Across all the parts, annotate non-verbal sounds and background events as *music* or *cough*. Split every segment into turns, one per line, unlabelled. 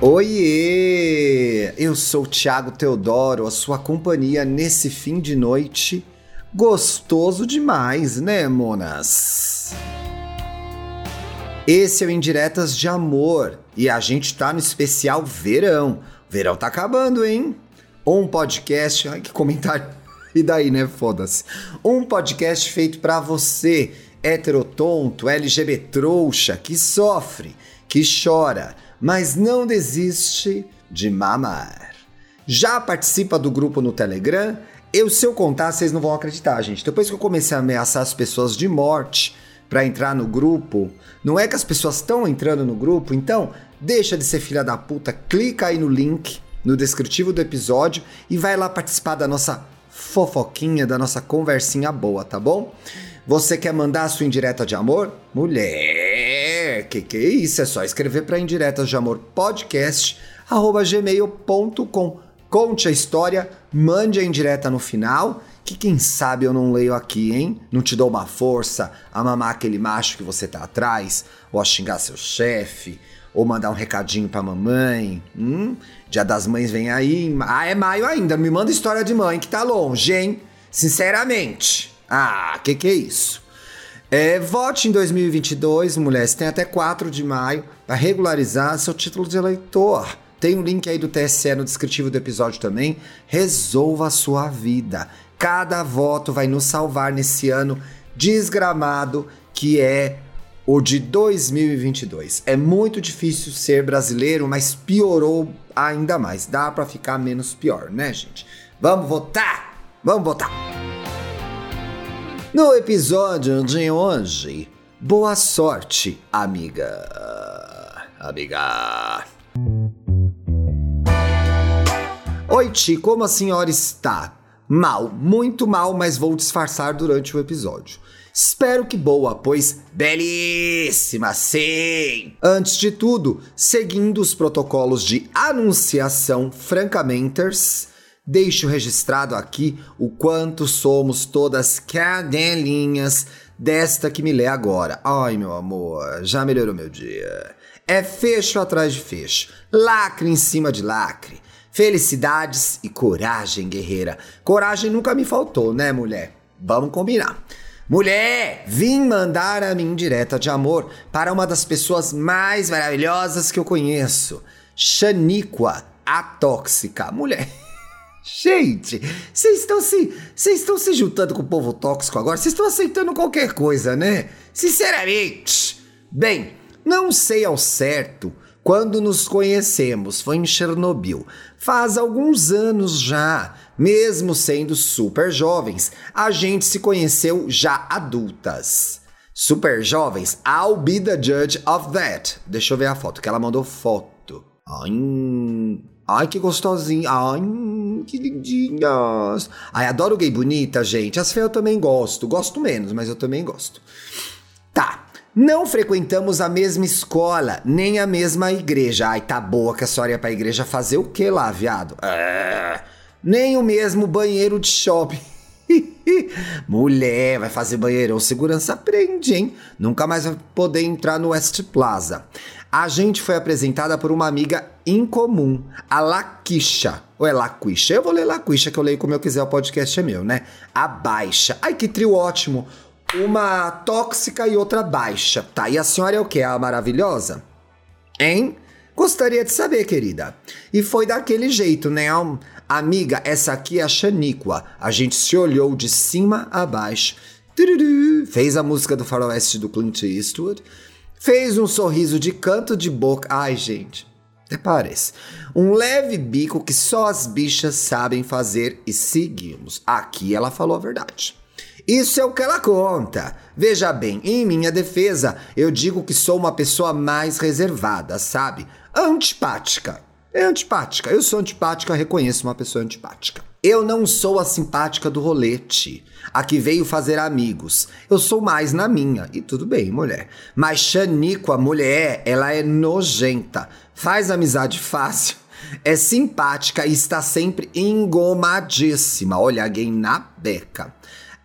Oiê! Eu sou Thiago Teodoro, a sua companhia nesse fim de noite gostoso demais, né, monas? Esse é o Indiretas de Amor e a gente tá no especial verão. Verão tá acabando, hein? Um podcast, ai que comentário. *laughs* E daí, né? Foda-se. Um podcast feito para você, heterotonto, LGBT trouxa, que sofre, que chora, mas não desiste de mamar. Já participa do grupo no Telegram? Eu, se eu contar, vocês não vão acreditar, gente. Depois que eu comecei a ameaçar as pessoas de morte para entrar no grupo, não é que as pessoas estão entrando no grupo, então deixa de ser filha da puta, clica aí no link no descritivo do episódio e vai lá participar da nossa fofoquinha, da nossa conversinha boa, tá bom? Você quer mandar a sua indireta de amor? Mulher, que é isso? É só escrever para indiretas de amor podcast gmail.com. Conte a história, mande a indireta no final, que quem sabe eu não leio aqui, hein? Não te dou uma força a mamar aquele macho que você tá atrás, ou a xingar seu chefe, ou mandar um recadinho pra mamãe. Hum? Dia das mães vem aí. Ah, é maio ainda. Me manda história de mãe que tá longe, hein? Sinceramente. Ah, que que é isso? É, vote em 2022, mulheres. Tem até 4 de maio para regularizar seu título de eleitor. Tem um link aí do TSE no descritivo do episódio também. Resolva a sua vida. Cada voto vai nos salvar nesse ano desgramado que é o de 2022. É muito difícil ser brasileiro, mas piorou ainda mais. Dá para ficar menos pior, né, gente? Vamos votar! Vamos votar! No episódio de hoje, boa sorte, amiga. Amiga. Oi, Ti, como a senhora está? Mal, muito mal, mas vou disfarçar durante o episódio. Espero que boa, pois belíssima, sim! Antes de tudo, seguindo os protocolos de anunciação francamenters, deixo registrado aqui o quanto somos todas cadelinhas desta que me lê agora. Ai, meu amor, já melhorou meu dia. É fecho atrás de fecho, lacre em cima de lacre Felicidades e coragem, guerreira. Coragem nunca me faltou, né, mulher? Vamos combinar. Mulher, vim mandar a minha indireta de amor para uma das pessoas mais maravilhosas que eu conheço. Xaníqua, a tóxica. Mulher. Gente, vocês estão se, vocês estão se juntando com o povo tóxico agora? Vocês estão aceitando qualquer coisa, né? Sinceramente. Bem, não sei ao certo quando nos conhecemos foi em Chernobyl. Faz alguns anos já, mesmo sendo super jovens, a gente se conheceu já adultas. Super jovens, I'll be the judge of that. Deixa eu ver a foto, que ela mandou foto. Ai, ai que gostosinha. Ai, que lindinhas. Ai, adoro gay bonita, gente. As feias eu também gosto. Gosto menos, mas eu também gosto. Tá, não frequentamos a mesma escola, nem a mesma igreja. Ai, tá boa que a senhora ia pra igreja fazer o que lá, viado? É... Nem o mesmo banheiro de shopping. *laughs* Mulher, vai fazer banheirão, segurança prende, hein? Nunca mais vai poder entrar no West Plaza. A gente foi apresentada por uma amiga em comum, a Laquisha. Ou é Laquisha? Eu vou ler Laquisha, que eu leio como eu quiser, o podcast é meu, né? A Baixa. Ai, que trio ótimo uma tóxica e outra baixa. Tá, e a senhora é o que? A maravilhosa? Hein? Gostaria de saber, querida. E foi daquele jeito, né? Amiga, essa aqui é a Xaníqua. A gente se olhou de cima a baixo. Fez a música do faroeste do Clint Eastwood. Fez um sorriso de canto de boca. Ai, gente. Até parece. Um leve bico que só as bichas sabem fazer e seguimos. Aqui ela falou a verdade. Isso é o que ela conta. Veja bem, em minha defesa, eu digo que sou uma pessoa mais reservada, sabe? Antipática. É antipática. Eu sou antipática, reconheço uma pessoa antipática. Eu não sou a simpática do rolete, a que veio fazer amigos. Eu sou mais na minha. E tudo bem, mulher. Mas Xanico, a mulher, ela é nojenta. Faz amizade fácil. É simpática e está sempre engomadíssima. Olha, alguém na beca.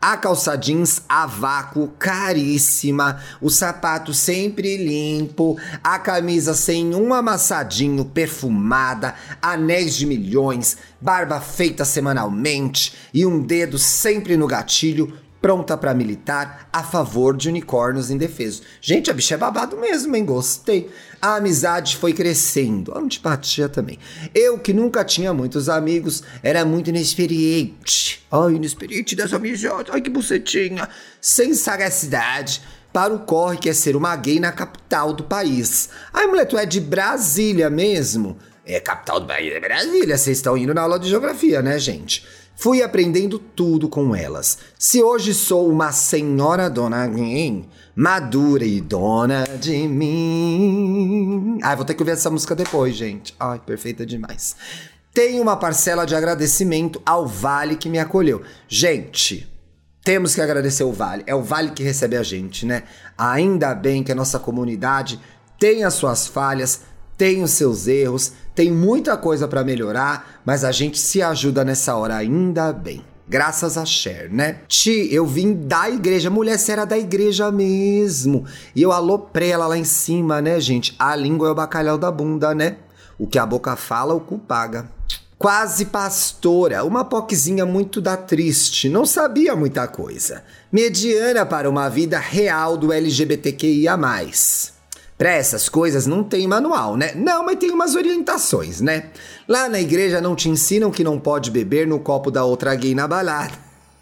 A calça jeans a vácuo, caríssima. O sapato sempre limpo. A camisa sem um amassadinho, perfumada. Anéis de milhões. Barba feita semanalmente. E um dedo sempre no gatilho pronta para militar a favor de unicórnios indefesos. Gente, a bicha é babado mesmo, hein? Gostei. A amizade foi crescendo, a antipatia também. Eu, que nunca tinha muitos amigos, era muito inexperiente. Ai, inexperiente dessa amizade, ai que bucetinha. Sem sagacidade para o corre que é ser uma gay na capital do país. Ai, mulher, tu é de Brasília mesmo? É, capital do país é Brasília, vocês estão indo na aula de geografia, né, gente? Fui aprendendo tudo com elas. Se hoje sou uma senhora dona gay, madura e dona de mim. Ai, vou ter que ouvir essa música depois, gente. Ai, perfeita demais. Tenho uma parcela de agradecimento ao Vale que me acolheu. Gente, temos que agradecer o Vale. É o Vale que recebe a gente, né? Ainda bem que a nossa comunidade tem as suas falhas, tem os seus erros, tem muita coisa para melhorar, mas a gente se ajuda nessa hora ainda bem. Graças a Cher, né? Ti, eu vim da igreja. Mulher, você era da igreja mesmo. E eu aloprei ela lá em cima, né, gente? A língua é o bacalhau da bunda, né? O que a boca fala, o cu paga. Quase pastora, uma poquezinha muito da triste, não sabia muita coisa. Mediana para uma vida real do LGBTQIA. Para essas coisas não tem manual, né? Não, mas tem umas orientações, né? Lá na igreja não te ensinam que não pode beber no copo da outra gay na balada.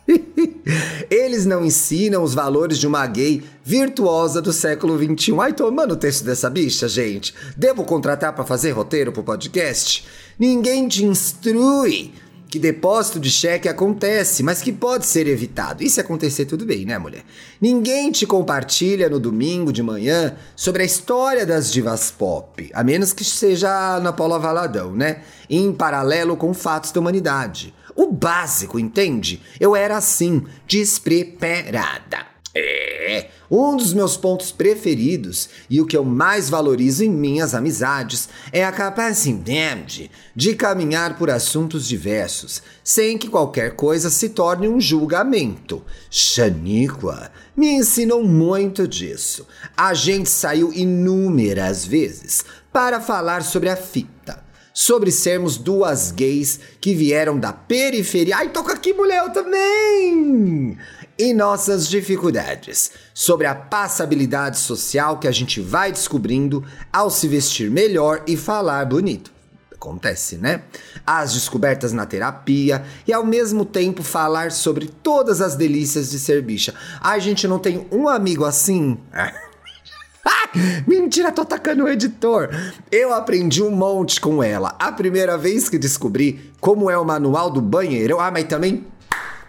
*laughs* Eles não ensinam os valores de uma gay virtuosa do século XXI. Ai, tomando o texto dessa bicha, gente. Devo contratar para fazer roteiro pro podcast? Ninguém te instrui que depósito de cheque acontece, mas que pode ser evitado. E se acontecer, tudo bem, né, mulher? Ninguém te compartilha no domingo de manhã sobre a história das divas pop, a menos que seja na Paula Valadão, né? Em paralelo com fatos da humanidade. O básico, entende? Eu era assim, despreparada. É, um dos meus pontos preferidos e o que eu mais valorizo em minhas amizades é a capacidade de caminhar por assuntos diversos, sem que qualquer coisa se torne um julgamento. Xaníqua me ensinou muito disso. A gente saiu inúmeras vezes para falar sobre a fita sobre sermos duas gays que vieram da periferia. Ai, toca aqui, mulher, eu também! E nossas dificuldades, sobre a passabilidade social que a gente vai descobrindo ao se vestir melhor e falar bonito. Acontece, né? As descobertas na terapia e ao mesmo tempo falar sobre todas as delícias de ser bicha. Ai, gente, não tem um amigo assim? *laughs* Mentira, tô atacando o editor. Eu aprendi um monte com ela. A primeira vez que descobri como é o manual do banheiro. Ah, mas também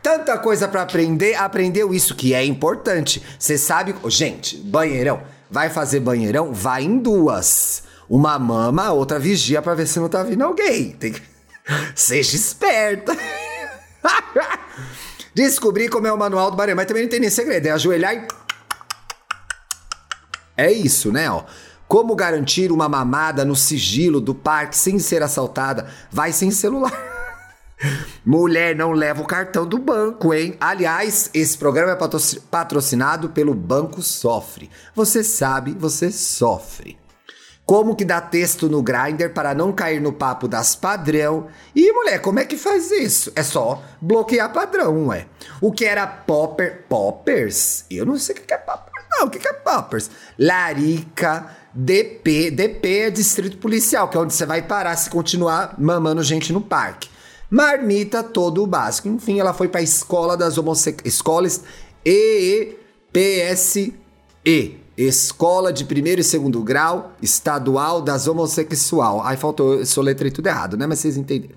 Tanta coisa para aprender, aprendeu isso que é importante. Você sabe, gente, banheirão, vai fazer banheirão, vai em duas. Uma mama, outra vigia para ver se não tá vindo alguém. Tem que... *laughs* Seja esperta. *laughs* Descobri como é o manual do banheiro, mas também não tem nem segredo, é ajoelhar e É isso, né, ó. Como garantir uma mamada no sigilo do parque sem ser assaltada? Vai sem celular. Mulher não leva o cartão do banco, hein? Aliás, esse programa é patrocinado pelo Banco Sofre. Você sabe, você sofre. Como que dá texto no grinder para não cair no papo das padrão? E mulher, como é que faz isso? É só bloquear padrão, ué. O que era popper? Poppers? Eu não sei o que é poppers, não. O que é poppers? Larica, DP. DP é distrito policial, que é onde você vai parar se continuar mamando gente no parque marmita, todo o básico. Enfim, ela foi para a escola das homossexuais. Escolas EEPSE. Escola de primeiro e segundo grau estadual das homossexual. Ai, faltou, eu soletrei tudo errado, né? Mas vocês entenderam.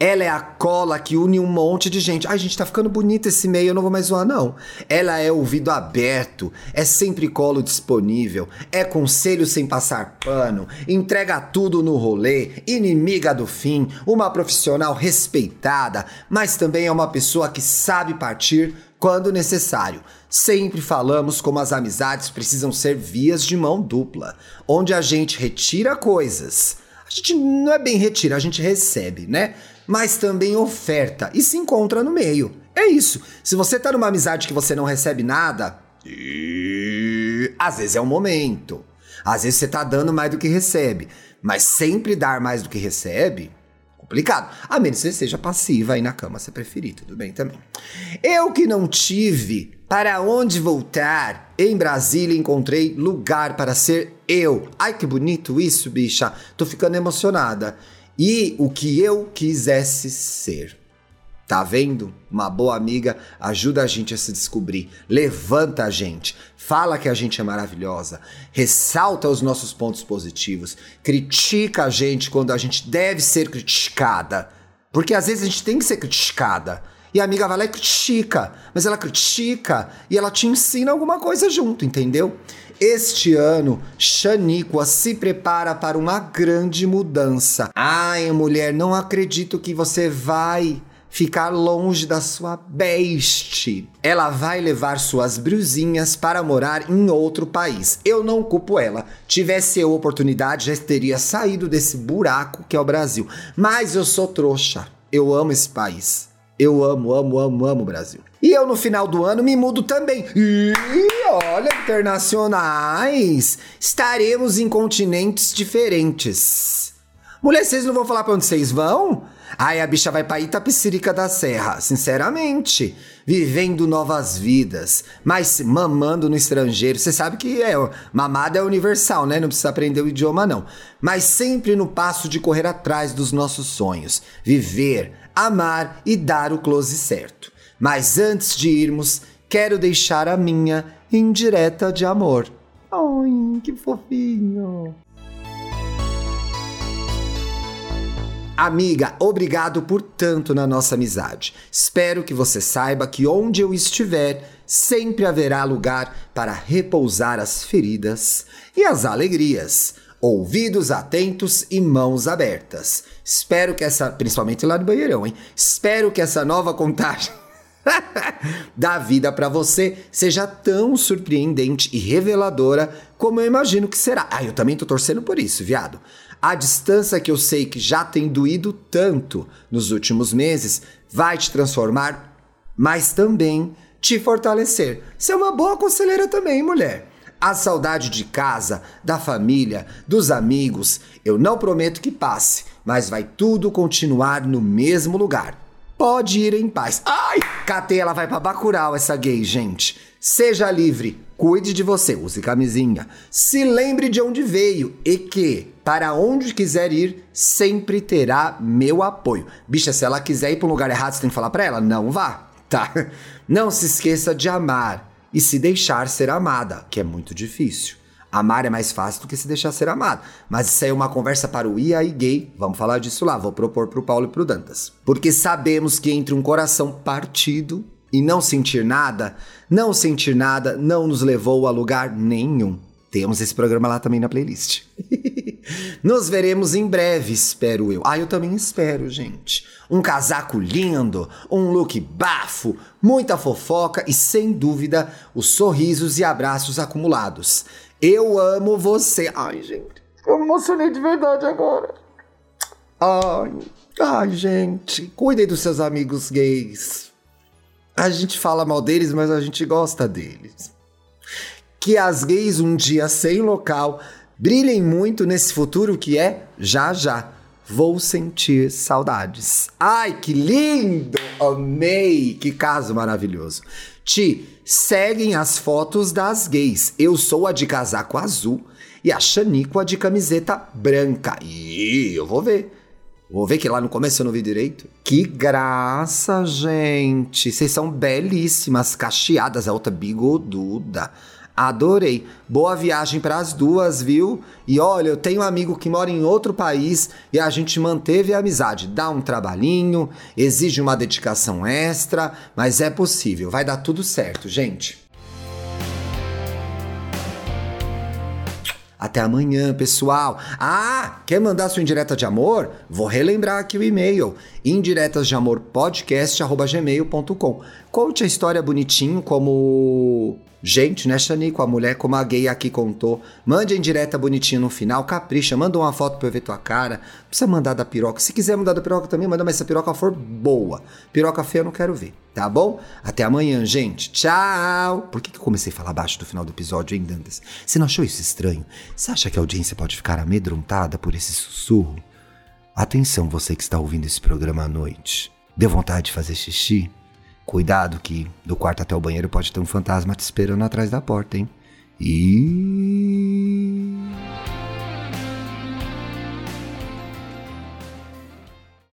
Ela é a cola que une um monte de gente. Ai, gente, tá ficando bonito esse meio, eu não vou mais zoar, não. Ela é ouvido aberto, é sempre colo disponível, é conselho sem passar pano, entrega tudo no rolê, inimiga do fim, uma profissional respeitada, mas também é uma pessoa que sabe partir quando necessário. Sempre falamos como as amizades precisam ser vias de mão dupla, onde a gente retira coisas. A gente não é bem retira, a gente recebe, né? Mas também oferta e se encontra no meio. É isso. Se você tá numa amizade que você não recebe nada, e... às vezes é o momento. Às vezes você tá dando mais do que recebe. Mas sempre dar mais do que recebe, complicado. A menos que você seja passiva aí na cama, se preferir, tudo bem também. Eu que não tive para onde voltar, em Brasília encontrei lugar para ser eu. Ai que bonito isso, bicha. Tô ficando emocionada. E o que eu quisesse ser. Tá vendo? Uma boa amiga ajuda a gente a se descobrir, levanta a gente, fala que a gente é maravilhosa, ressalta os nossos pontos positivos, critica a gente quando a gente deve ser criticada. Porque às vezes a gente tem que ser criticada. E a amiga vai lá e critica, mas ela critica e ela te ensina alguma coisa junto, entendeu? Este ano, Xaníqua se prepara para uma grande mudança. Ai, mulher, não acredito que você vai ficar longe da sua beste. Ela vai levar suas brusinhas para morar em outro país. Eu não culpo ela. Tivesse eu oportunidade, já teria saído desse buraco que é o Brasil. Mas eu sou trouxa. Eu amo esse país. Eu amo, amo, amo, amo o Brasil. E eu no final do ano me mudo também. E olha, internacionais! Estaremos em continentes diferentes. Mulher, vocês não vão falar pra onde vocês vão? Ai, a bicha vai pra Itapecirica da Serra, sinceramente. Vivendo novas vidas, mas mamando no estrangeiro. Você sabe que é, mamada é universal, né? Não precisa aprender o idioma, não. Mas sempre no passo de correr atrás dos nossos sonhos. Viver, amar e dar o close certo. Mas antes de irmos, quero deixar a minha indireta de amor. Ai, que fofinho. Amiga, obrigado por tanto na nossa amizade. Espero que você saiba que onde eu estiver, sempre haverá lugar para repousar as feridas e as alegrias. Ouvidos atentos e mãos abertas. Espero que essa, principalmente lá no banheirão, hein? Espero que essa nova contagem *laughs* da vida para você seja tão surpreendente e reveladora como eu imagino que será. Ah, eu também tô torcendo por isso, viado. A distância que eu sei que já tem doído tanto nos últimos meses vai te transformar, mas também te fortalecer. Você é uma boa conselheira também, mulher. A saudade de casa, da família, dos amigos, eu não prometo que passe, mas vai tudo continuar no mesmo lugar. Pode ir em paz. Ai, catei, ela vai pra Bacurau, essa gay, gente. Seja livre, cuide de você, use camisinha. Se lembre de onde veio e que, para onde quiser ir, sempre terá meu apoio. Bicha, se ela quiser ir para um lugar errado, você tem que falar para ela: não vá, *laughs* tá? Não se esqueça de amar e se deixar ser amada, que é muito difícil. Amar é mais fácil do que se deixar ser amado. Mas isso aí é uma conversa para o IA e gay. Vamos falar disso lá. Vou propor pro Paulo e pro Dantas. Porque sabemos que entre um coração partido e não sentir nada, não sentir nada não nos levou a lugar nenhum. Temos esse programa lá também na playlist. *laughs* Nos veremos em breve, espero eu. Ah, eu também espero, gente. Um casaco lindo, um look bafo, muita fofoca e, sem dúvida, os sorrisos e abraços acumulados. Eu amo você. Ai, gente, eu me emocionei de verdade agora. Ai, ai, gente, cuidem dos seus amigos gays. A gente fala mal deles, mas a gente gosta deles. Que as gays um dia sem local brilhem muito nesse futuro que é já já. Vou sentir saudades. Ai, que lindo! Amei! Que caso maravilhoso. Ti, seguem as fotos das gays. Eu sou a de casaco azul e a Xanico a de camiseta branca. E eu vou ver. Vou ver que lá no começo eu não vi direito. Que graça, gente. Vocês são belíssimas, cacheadas, a outra bigoduda. Adorei. Boa viagem para as duas, viu? E olha, eu tenho um amigo que mora em outro país e a gente manteve a amizade. Dá um trabalhinho, exige uma dedicação extra, mas é possível. Vai dar tudo certo, gente. Até amanhã, pessoal. Ah, quer mandar sua indireta de amor? Vou relembrar aqui o e-mail: indiretas de amor podcast@gmail.com. Conte a história bonitinho como Gente, né, Xanico? A mulher, como a gay aqui contou. Mande em direta bonitinho no final, capricha, manda uma foto pra eu ver tua cara. Precisa mandar da piroca. Se quiser mandar da piroca também, manda, mas se a piroca for boa. Piroca feia eu não quero ver, tá bom? Até amanhã, gente. Tchau! Por que, que eu comecei a falar baixo do final do episódio, hein, Dantas? Você não achou isso estranho? Você acha que a audiência pode ficar amedrontada por esse sussurro? Atenção, você que está ouvindo esse programa à noite. Deu vontade de fazer xixi? Cuidado que do quarto até o banheiro pode ter um fantasma te esperando atrás da porta, hein? E